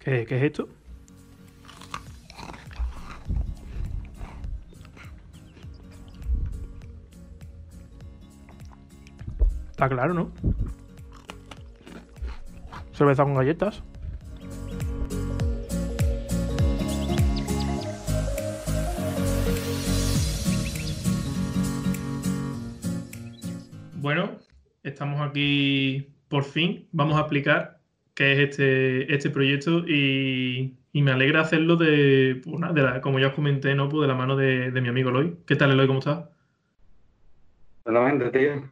¿Qué, es esto? Está claro, ¿no? Cerveza con galletas. Bueno, estamos aquí por fin. Vamos a explicar qué es este, este proyecto y, y me alegra hacerlo de, pues nada, de la- como ya os comenté, ¿no? Pues de la mano de, de mi amigo Eloy. ¿Qué tal, Eloy? ¿Cómo estás? Solamente, tío.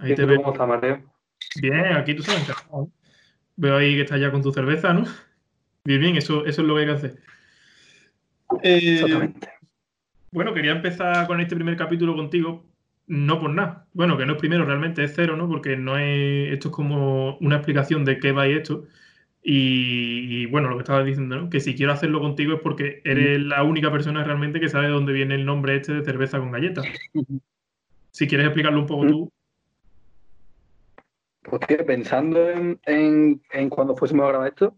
Ahí ¿Y te veo. cómo estás, Mateo? Bien, aquí tú sabes. Veo ahí que estás ya con tu cerveza, ¿no? Bien, bien, eso, eso es lo que hay que hacer. Eh, Exactamente. Bueno, quería empezar con este primer capítulo contigo, no por nada. Bueno, que no es primero, realmente es cero, ¿no? Porque no es. Esto es como una explicación de qué va y esto. Y, y, bueno, lo que estaba diciendo, ¿no? Que si quiero hacerlo contigo es porque eres la única persona realmente que sabe de dónde viene el nombre este de cerveza con galletas. Si quieres explicarlo un poco tú. Pues pensando en, en, en cuando fuésemos a grabar esto,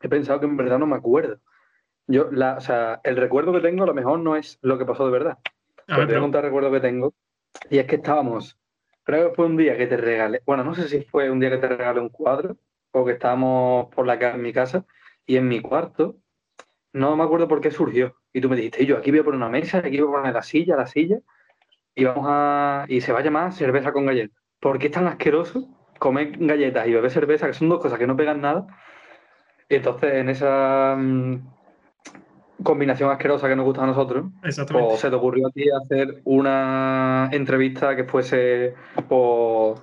he pensado que en verdad no me acuerdo. Yo, la, o sea, el recuerdo que tengo a lo mejor no es lo que pasó de verdad. A ver, te voy a contar el recuerdo que tengo. Y es que estábamos, creo que fue un día que te regalé, bueno, no sé si fue un día que te regalé un cuadro o que estábamos por la en mi casa y en mi cuarto, no me acuerdo por qué surgió. Y tú me dijiste, "Y yo aquí voy a poner una mesa, aquí voy a poner la silla, la silla, y vamos a. y se va a llamar cerveza con galletas. ¿Por qué es tan asqueroso comer galletas y beber cerveza, que son dos cosas que no pegan nada? Entonces en esa mm, combinación asquerosa que nos gusta a nosotros, Exactamente. pues se te ocurrió a ti hacer una entrevista que fuese pues,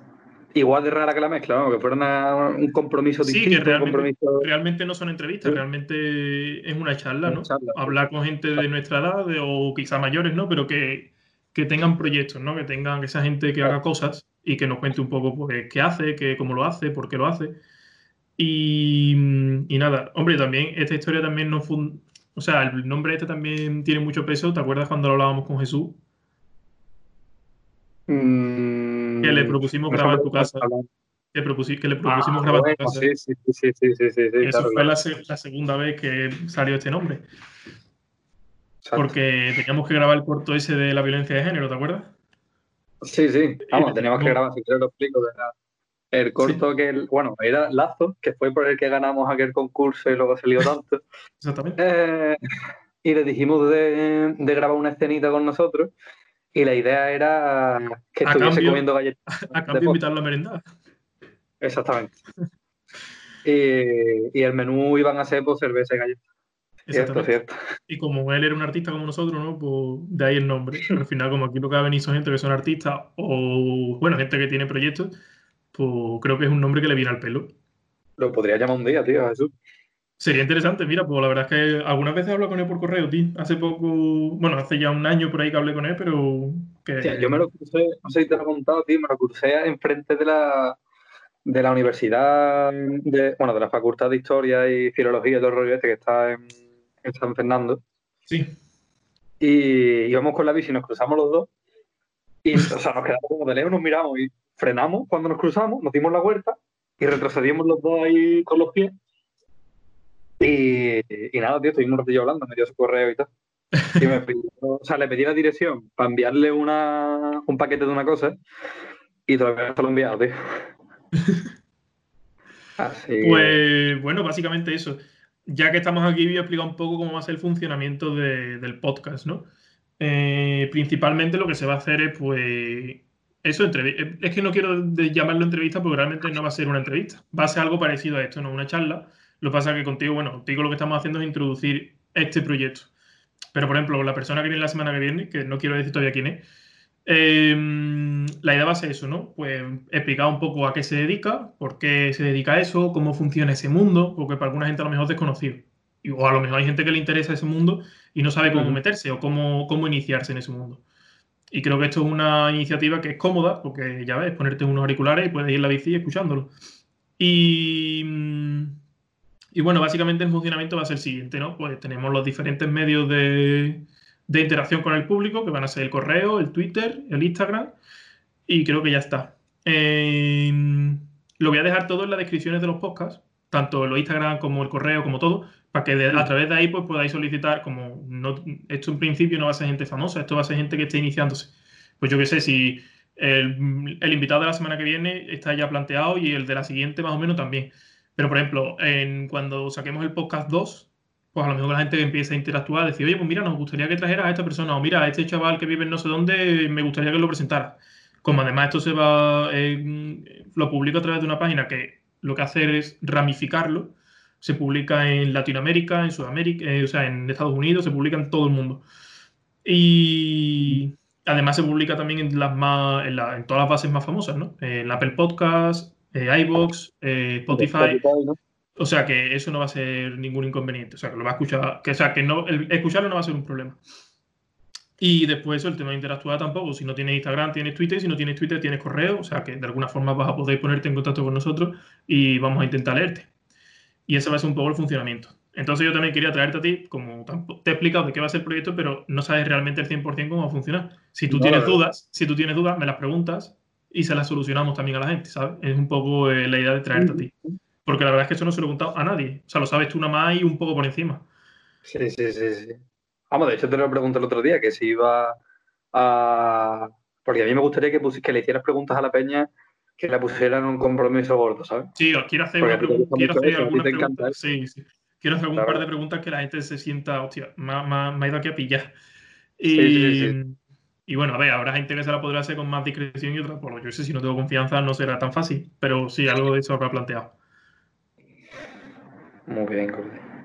igual de rara que la mezcla, ¿no? que fuera una- un compromiso Sí, que distinto, un realmente, compromiso. realmente no son entrevistas, Sí. realmente es una charla, Una ¿no? charla, sí. Hablar con gente de nuestra edad de- o quizá mayores, ¿no? Pero que, que tengan proyectos, ¿no? Que tengan esa gente que haga cosas y que nos cuente un poco pues, qué hace, qué, cómo lo hace, por qué lo hace. Y, y nada, hombre, también esta historia también no fue... O sea, el nombre este también tiene mucho peso. ¿Te acuerdas cuando lo hablábamos con Jesús? Mm, que le propusimos grabar tu casa. Que, propusí, que le ah, propusimos grabar tu casa. Sí, sí, sí, sí, sí, sí Eso fue. La, segunda vez que salió este nombre. Porque teníamos que grabar el corto ese de la violencia de género, ¿te acuerdas? Sí, sí. Eh, Vamos, teníamos que grabar, si te lo explico, de ¿verdad? El corto que, el- bueno, era Lazo, que fue por el que ganamos aquel concurso y luego se lió tanto. Exactamente. Eh, y le dijimos de, de grabar una escenita con nosotros y la idea era que A estuviese cambio- comiendo galletas. A cambio, de invitarlo a merendar. Exactamente. Y, y el menú iban a ser pues, cerveza y galletas. Cierto, cierto. Y como él era un artista como nosotros, ¿no? Pues de ahí el nombre. Al final, como aquí lo que va a venir son gente que son artistas o, bueno, gente que tiene proyectos, pues creo que es un nombre que le viene al pelo. Lo podría llamar un día, tío, Jesús. Sería interesante, mira, pues la verdad es que algunas veces hablo con él por correo, tío. Hace poco, bueno, hace ya un año por ahí que hablé con él, pero que... Yo me lo crucé, no sé si te lo he contado, tío, me lo crucé enfrente de la, de la universidad, de, bueno, de la Facultad de Historia y Filología y todo el rollo este que está en, en San Fernando. Sí, Y íbamos con la bici, nos cruzamos los dos. Y, o sea, nos quedamos como de lejos, nos miramos y frenamos cuando nos cruzamos, nos dimos la vuelta y retrocedimos los dos ahí con los pies. Y, y nada, tío, estuvimos un ratillo hablando, me dio su correo y tal. Y me pidió, o sea, le pedí la dirección para enviarle una, un paquete de una cosa y todavía no se lo he enviado, tío. Así Pues bueno, básicamente eso. Ya que estamos aquí, voy a explicar un poco cómo va a ser el funcionamiento de- del podcast, ¿no? Eh, principalmente lo que se va a hacer es, pues, eso, entrevi- es que no quiero llamarlo entrevista porque realmente no va a ser una entrevista. Va a ser algo parecido a esto, ¿no? Una charla. Lo que pasa es que contigo, bueno, contigo lo que estamos haciendo es introducir este proyecto. Pero, por ejemplo, la persona que viene la semana que viene, que no quiero decir todavía quién es, eh, la idea va a ser eso, ¿no? Pues explicar un poco a qué se dedica, por qué se dedica a eso, cómo funciona ese mundo, porque para alguna gente a lo mejor es desconocido. Y- O a lo mejor hay gente que le interesa ese mundo y no sabe cómo meterse o cómo, cómo iniciarse en ese mundo. Y creo que esto es una iniciativa que es cómoda, porque ya ves, ponerte unos auriculares y puedes ir en la bici escuchándolo. Y, mm, y bueno, básicamente el funcionamiento va a ser el siguiente, ¿no? Pues tenemos los diferentes medios de, de interacción con el público, que van a ser el correo, el Twitter, el Instagram, y creo que ya está. Eh, lo voy a dejar todo en las descripciones de los podcasts, tanto los Instagram como el correo, como todo, para que a través de ahí pues, podáis solicitar, como no, esto en principio no va a ser gente famosa, esto va a ser gente que esté iniciándose. Pues yo qué sé, si el, el, invitado de la semana que viene está ya planteado y el de la siguiente más o menos también. Pero, por ejemplo, en, cuando saquemos el podcast 2, pues a lo mejor la gente empieza a interactuar, decir, oye, pues mira, nos gustaría que trajeras a esta persona, o mira, a este chaval que vive en no sé dónde, me gustaría que lo presentara. Como además esto se va, lo publico a través de una página que lo que hace es ramificarlo, se publica en Latinoamérica, en Sudamérica, eh, o sea, en Estados Unidos, se publica en todo el mundo. Y además se publica también en, las más, en, todas las bases más famosas, ¿no? En Apple Podcast, eh, iBox, eh, Spotify. O sea que eso no va a ser ningún inconveniente. O sea que lo va a escuchar, que, o sea que no, escucharlo no va a ser un problema. Y después el tema de interactuar tampoco. Si no tienes Instagram, tienes Twitter. Si no tienes Twitter, tienes correo. O sea que de alguna forma vas a poder ponerte en contacto con nosotros y vamos a intentar leerte. Y ese va a ser un poco el funcionamiento. Entonces yo también quería traerte a ti, como te he explicado de qué va a ser el proyecto, pero no sabes realmente el 100% cómo va a funcionar. Si tú tienes dudas, si tú tienes dudas, me las preguntas y se las solucionamos también a la gente, ¿sabes? Es un poco eh, la idea de traerte a ti. Porque la verdad es que eso no se lo he contado a nadie. O sea, lo sabes tú nada más y un poco por encima. Sí, sí, sí, sí. Vamos, de hecho te lo pregunté el otro día, que si iba a... Porque a mí me gustaría que, que le hicieras preguntas a la peña que le pusieran un compromiso gordo, ¿sabes? Sí, quiero hacer, una quiero hacer alguna pregunta. Sí, sí. Quiero hacer un par de preguntas que la gente se sienta, hostia, me, ha ido aquí a pillar. Y, sí. Y bueno, a ver, habrá gente que se la podrá hacer con más discreción y otra, por lo yo sé, si no tengo confianza no será tan fácil, pero sí, algo de eso habrá planteado. Muy bien,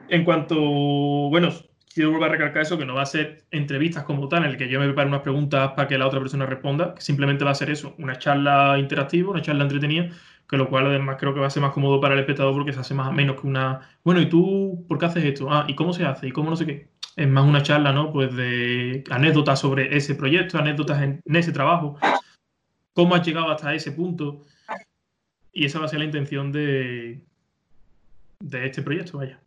En cuanto, bueno, quiero volver a recalcar eso, que no va a ser entrevistas como tal, en el que yo me prepare unas preguntas para que la otra persona responda, que simplemente va a ser eso, una charla interactiva, una charla entretenida, que lo cual además creo que va a ser más cómodo para el espectador porque se hace más menos que una, bueno, ¿y tú por qué haces esto? Ah, ¿y cómo se hace? ¿Y cómo no sé qué? es más una charla, ¿no? Pues de anécdotas sobre ese proyecto, anécdotas en, ese trabajo, cómo has llegado hasta ese punto. Y esa va a ser la intención de, de este proyecto, vaya.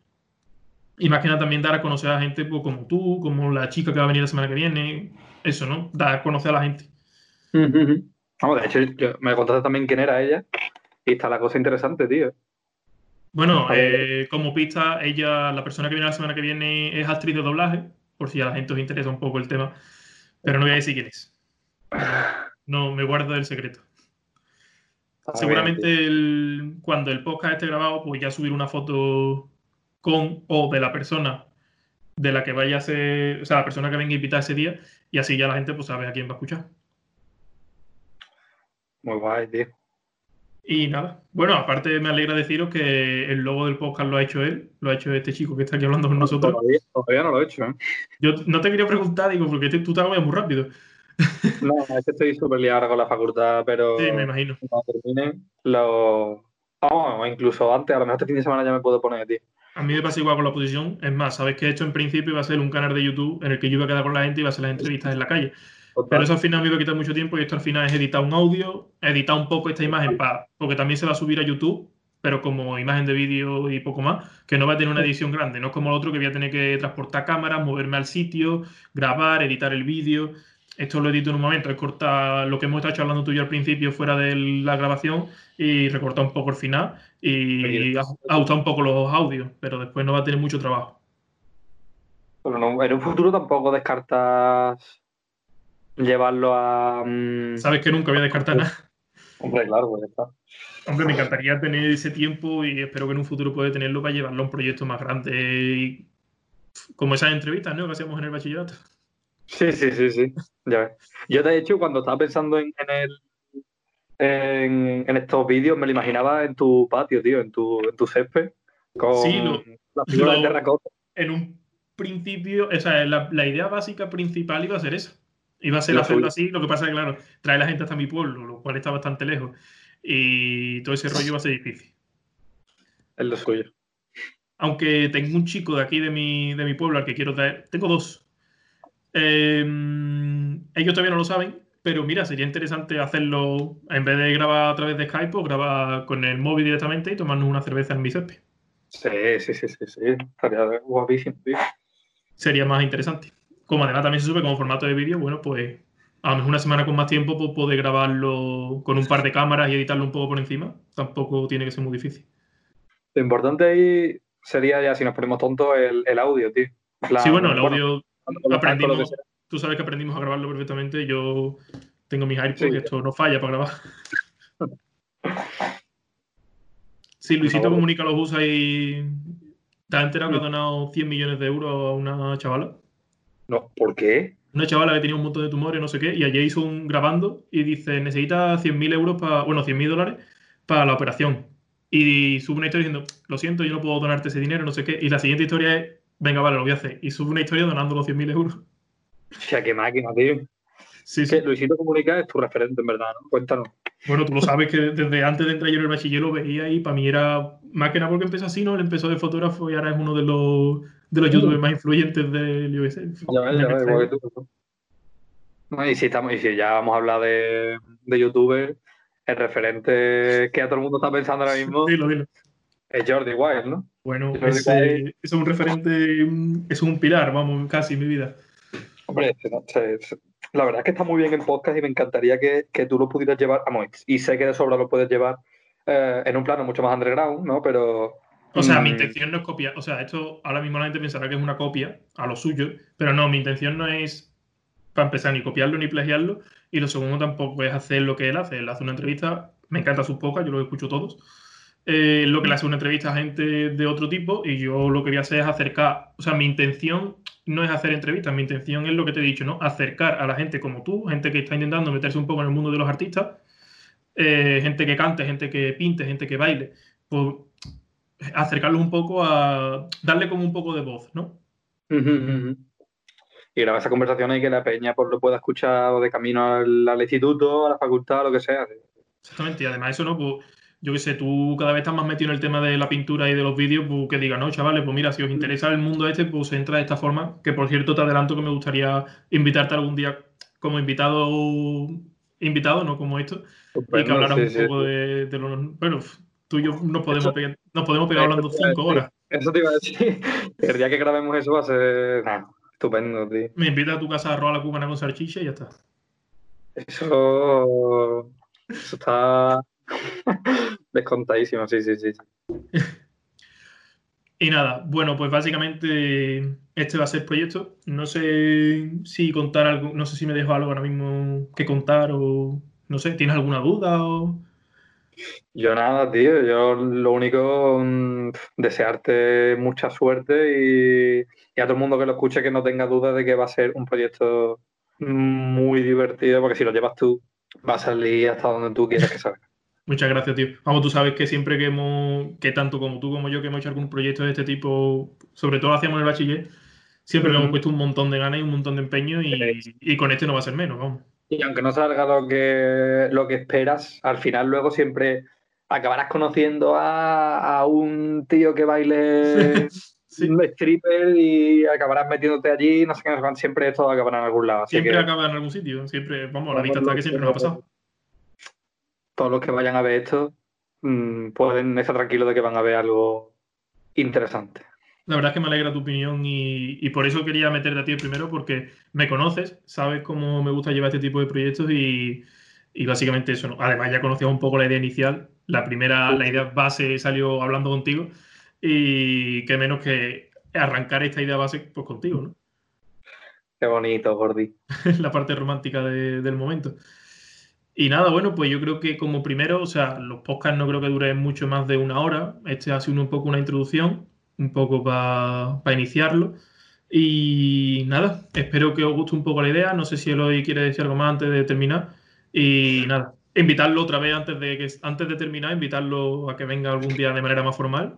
Y más que nada también dar a conocer a la gente pues, como tú, como la chica que va a venir la semana que viene. Eso, ¿no? Dar a conocer a la gente. Vamos, de hecho, me contaste también quién era ella. Y está la cosa interesante, tío. Bueno, eh, como pista, ella, la persona que viene la semana que viene es actriz de doblaje, por si a la gente os interesa un poco el tema, pero no voy a decir quién es. No, me guardo el secreto. Seguramente cuando el podcast esté grabado, pues ya subir una foto con o de la persona de la que vaya a ser, o sea, la persona que venga a invitar ese día, y así ya la gente pues sabe a quién va a escuchar. Muy guay, tío. Y nada, bueno, aparte me alegra deciros que el logo del podcast lo ha hecho él, lo ha hecho este chico que está aquí hablando con nosotros. Todavía, no lo he hecho, ¿eh? Yo no te quería preguntar, digo, porque tú te muy rápido. No, es que estoy súper liado con la facultad, pero. Sí, me imagino. Cuando termine, lo. Vamos, incluso antes, a lo mejor este fin de semana ya me puedo poner, tío. A mí me pasa igual con la posición. Es más, sabes que he hecho en principio iba a ser un canal de YouTube en el que yo iba a quedar con la gente y iba a hacer las entrevistas en la calle. Pero eso al final me iba a quitar mucho tiempo y esto al final es editar un audio, editar un poco esta imagen, para, porque también se va a subir a YouTube, pero como imagen de vídeo y poco más, que no va a tener una edición grande. No es como el otro que voy a tener que transportar cámaras, moverme al sitio, grabar, editar el vídeo. Esto lo edito en un momento, es cortar lo que hemos estado hablando tú y yo al principio fuera de la grabación y recortar un poco el final y, ajustar un poco los audios, pero después no va a tener mucho trabajo. Pero en un futuro tampoco descartas llevarlo a. Mm, Sabes que nunca voy a descartar nada. Hombre, claro, pues está. Hombre, me encantaría tener ese tiempo y espero que en un futuro pueda tenerlo para llevarlo a un proyecto más grande. Como esas entrevistas, ¿no? Que hacíamos en el bachillerato. Sí, sí, sí, sí. Ya ves. Yo, de hecho, cuando estaba pensando en, el. En, estos vídeos, me lo imaginaba en tu patio, tío, en tu, en tu césped. Con sí, la figura de terracota. En un principio, o sea, la, la idea básica principal iba a ser esa Iba a ser hacerlo así, lo que pasa es que, claro, trae la gente hasta mi pueblo, lo cual está bastante lejos. Y todo ese rollo va a ser difícil. Es lo suyo. Aunque tengo un chico de aquí de mi, de mi pueblo al que quiero traer. Tengo dos. Em, ellos todavía no lo saben, pero mira, sería interesante hacerlo en vez de grabar a través de Skype o grabar con el móvil directamente y tomarnos una cerveza en mi césped. Sí, sí, sí, sí, sí. Estaría guapísimo, Sería más interesante como además también se sube como formato de vídeo, bueno, pues a lo mejor una semana con más tiempo pues, puede grabarlo con un par de cámaras y editarlo un poco por encima. Tampoco tiene que ser muy difícil. Lo importante ahí sería ya, si nos ponemos tontos, el, audio, tío. sí, bueno, el audio aprendimos, tú sabes que aprendimos a grabarlo perfectamente. Yo tengo mis AirPods y esto no falla para grabar. Sí, Luisito Comunica los usa y. ¿Te has enterado que ha donado 100 millones de euros a una chavala? No, ¿por qué? Una chavala que tenía un montón de tumores, no sé qué, y ayer hizo un grabando y dice: necesita 100.000 euros para. Bueno, 100.000 dólares para la operación. Y sube una historia diciendo: Lo siento, yo no puedo donarte ese dinero, no sé qué. Y la siguiente historia es: Venga, vale, lo voy a hacer. Y sube una historia donando los 100.000 euros. O sea, qué máquina, tío. Sí, sí. Luisito Comunica es tu referente, en verdad, ¿no? Cuéntanos. Bueno, tú lo sabes que desde antes de entrar yo en el bachiller lo veía y para mí era más que nada porque empezó así, ¿no? Él empezó de fotógrafo y ahora es uno de los, de los youtubers más influyentes del iOS. Ya ves, ya ves, igual que tú. y, si estamos, y si ya vamos a hablar de, de youtubers, el referente que a todo el mundo está pensando ahora mismo dilo, dilo. es Jordi Wild, ¿no? Bueno, es un referente, es un pilar, vamos, casi mi vida. Hombre, la verdad es que está muy bien el podcast y me encantaría que, tú lo pudieras llevar, vamos, y sé que de sobra lo puedes llevar eh, en un plano mucho más underground, ¿no? Pero... O sea, mi mm, intención no es copiar, o sea, esto ahora mismo la gente pensará que es una copia a lo suyo, pero no, mi intención no es, para empezar, ni copiarlo ni plagiarlo, y lo segundo tampoco es hacer lo que él hace, él hace una entrevista, me encanta sus pocas, yo lo escucho todos, eh, lo que le hace una entrevista a gente de otro tipo y yo lo que voy a hacer es acercar, o sea, mi intención no es hacer entrevistas, mi intención es lo que te he dicho, ¿no? Acercar a la gente como tú, gente que está intentando meterse un poco en el mundo de los artistas, eh, gente que cante, gente que pinte, gente que baile, pues acercarlos un poco a darle como un poco de voz, ¿no? Y grabar esa conversación y que la peña pues, lo pueda escuchar de camino al, al instituto, a la facultad, lo que sea. Exactamente, y además eso, ¿no? Pues yo qué sé, tú cada vez estás más metido en el tema de la pintura y de los vídeos, pues que diga, no, chavales, pues mira, si os interesa el mundo este, pues entra de esta forma, que por cierto te adelanto que me gustaría invitarte algún día como invitado, invitado, no como esto, y que hablaras un poco De, los... Bueno, tú y yo nos podemos, pegar, nos podemos pegar hablando cinco horas. Eso te iba a decir. El día que grabemos eso va a ser estupendo, tío. Me invita a tu casa a robar la cubana con salchicha y ya está. Eso... Eso está Descontadísimo, sí, sí, sí. y nada, bueno, pues básicamente este va a ser el proyecto. No sé si contar algo, no sé si me dejo algo ahora mismo que contar o no sé, ¿tienes alguna duda o...? Yo nada, tío. Yo lo único, mm, desearte mucha suerte y, y, a todo el mundo que lo escuche que no tenga duda de que va a ser un proyecto muy divertido, porque si lo llevas tú, va a salir hasta donde tú quieras que salga. Muchas gracias, tío. Vamos, tú sabes que siempre que hemos, que tanto como tú como yo, que hemos hecho algún proyecto de este tipo, sobre todo hacíamos el bachiller, siempre le hemos puesto un montón de ganas y un montón de empeño y, con este no va a ser menos, vamos. Y aunque no salga lo que, lo que esperas, al final luego siempre acabarás conociendo a, un tío que baile un stripper y acabarás metiéndote allí, no sé qué, siempre esto acabará en algún lado. siempre acaba en algún sitio, siempre, vamos, la vista está que siempre nos ha pasado todos los que vayan a ver esto mm, pueden estar tranquilos de que van a ver algo interesante. La verdad es que me alegra tu opinión y, por eso quería meterte a ti primero, porque me conoces, sabes cómo me gusta llevar este tipo de proyectos y, básicamente eso. Además, ya conocías un poco la idea inicial. La primera, la idea base salió hablando contigo y qué menos que arrancar esta idea base pues contigo, ¿no? Qué bonito, Gordi. la parte romántica del momento. Y nada, bueno, pues yo creo que como primero, o sea, los podcasts no creo que duren mucho más de una hora. Este ha sido un poco una introducción, un poco para iniciarlo. Y nada, espero que os guste un poco la idea. No sé si Eloy quiere decir algo más antes de terminar. Y nada, invitarlo otra vez antes de, que, antes de terminar, invitarlo a que venga algún día de manera más formal.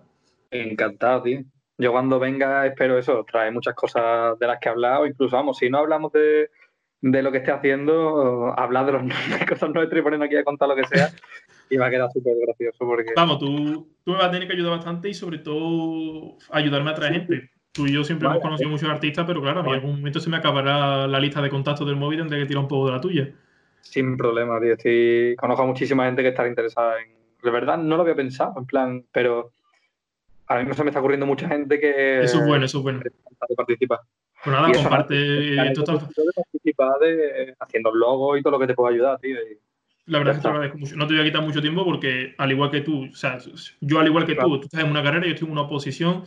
Encantado, tío. Yo cuando venga espero eso, trae muchas cosas de las que he hablado. Incluso, vamos, si no hablamos de de lo que esté haciendo, hablar de, los, de cosas nuestras y ponernos aquí a contar lo que sea. y va a quedar súper gracioso porque... Vamos, tú, tú me vas a tener que ayudar bastante y sobre todo ayudarme a traer gente. Tú y yo siempre hemos conocido muchos artistas, pero claro, a mí en algún momento se me acabará la lista de contactos del móvil, tendré que tirar un poco de la tuya. Sin problema, tío. Estoy... Conozco a muchísima gente que está interesada en... De verdad, no lo había pensado, en plan, pero ahora mismo se me está ocurriendo mucha gente que... Eso es bueno, eso es bueno. Participa. Pues nada, comparte. Participar de, haciendo logos y todo lo que te pueda ayudar, tío. La verdad es que te agradezco mucho. No te voy a quitar mucho tiempo porque, al igual que tú, o sea, yo al igual que tú, tú estás en una carrera, yo estoy en una oposición.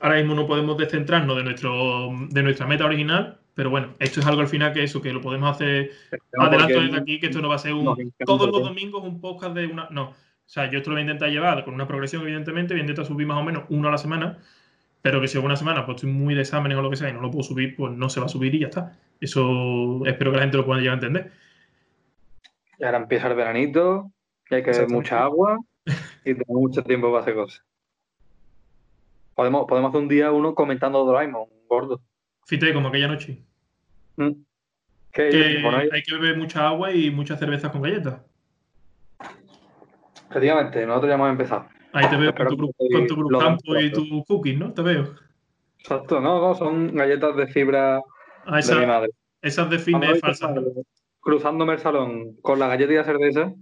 Ahora mismo no podemos descentrarnos de, nuestro, de nuestra meta original, pero bueno, esto es algo al final que eso, que lo podemos hacer adelanto desde aquí, que esto no va a ser un, todos los domingos un podcast de una. No. O sea, yo esto lo voy a intentar llevar con una progresión, evidentemente, voy a intentar subir más o menos uno a la semana, pero que si alguna semana pues estoy muy de exámenes o lo que sea y no lo puedo subir, pues no se va a subir y ya está. Eso espero que la gente lo pueda llegar a entender. Y ahora empieza el veranito, y hay que beber mucha agua y tener mucho tiempo para hacer cosas. Podemos, podemos hacer un día uno comentando Doraemon, gordo. Fíjate, como aquella noche. Mm. Que hay que beber mucha agua y muchas cervezas con galletas. Efectivamente, nosotros ya hemos empezado. Ahí te veo con tu, con tu campo y tu cookies, ¿no? Te veo. Exacto, no, no, son galletas de fibra ah, de mi madre. Esas de fitness falsas cruzándome el salón con la galleta y la cerveza.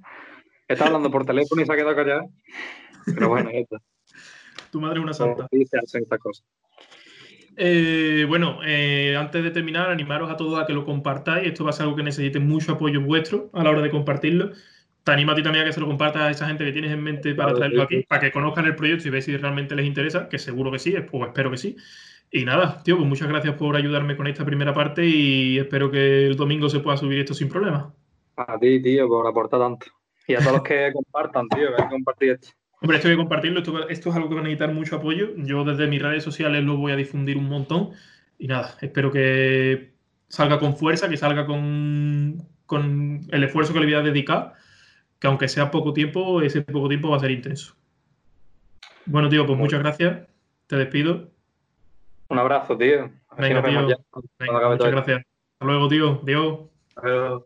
Está hablando por teléfono y se ha quedado callada. Pero bueno, está. Tu madre es una santa. Eh, bueno, eh, antes de terminar, animaros a todos a que lo compartáis. Esto va a ser algo que necesite mucho apoyo vuestro a la hora de compartirlo. Te animo a ti también a que se lo compartas a esa gente que tienes en mente para traerlo aquí, para que conozcan el proyecto y vean si realmente les interesa, que seguro que sí, pues espero que sí. Y nada, tío, pues muchas gracias por ayudarme con esta primera parte y espero que el domingo se pueda subir esto sin problema. A ti, tío, por aportar tanto. Y a todos los que compartan, tío, que hay que compartir esto. Hombre, esto hay que compartirlo, esto, esto, es algo que va a necesitar mucho apoyo. Yo desde mis redes sociales lo voy a difundir un montón. Y nada, espero que salga con fuerza, que salga con, con el esfuerzo que le voy a dedicar, que aunque sea poco tiempo, ese poco tiempo va a ser intenso. Bueno, tío, pues muchas gracias. Te despido. Un abrazo, tío. Venga, tío. muchas gracias. Hasta luego, tío. Adiós. Adiós.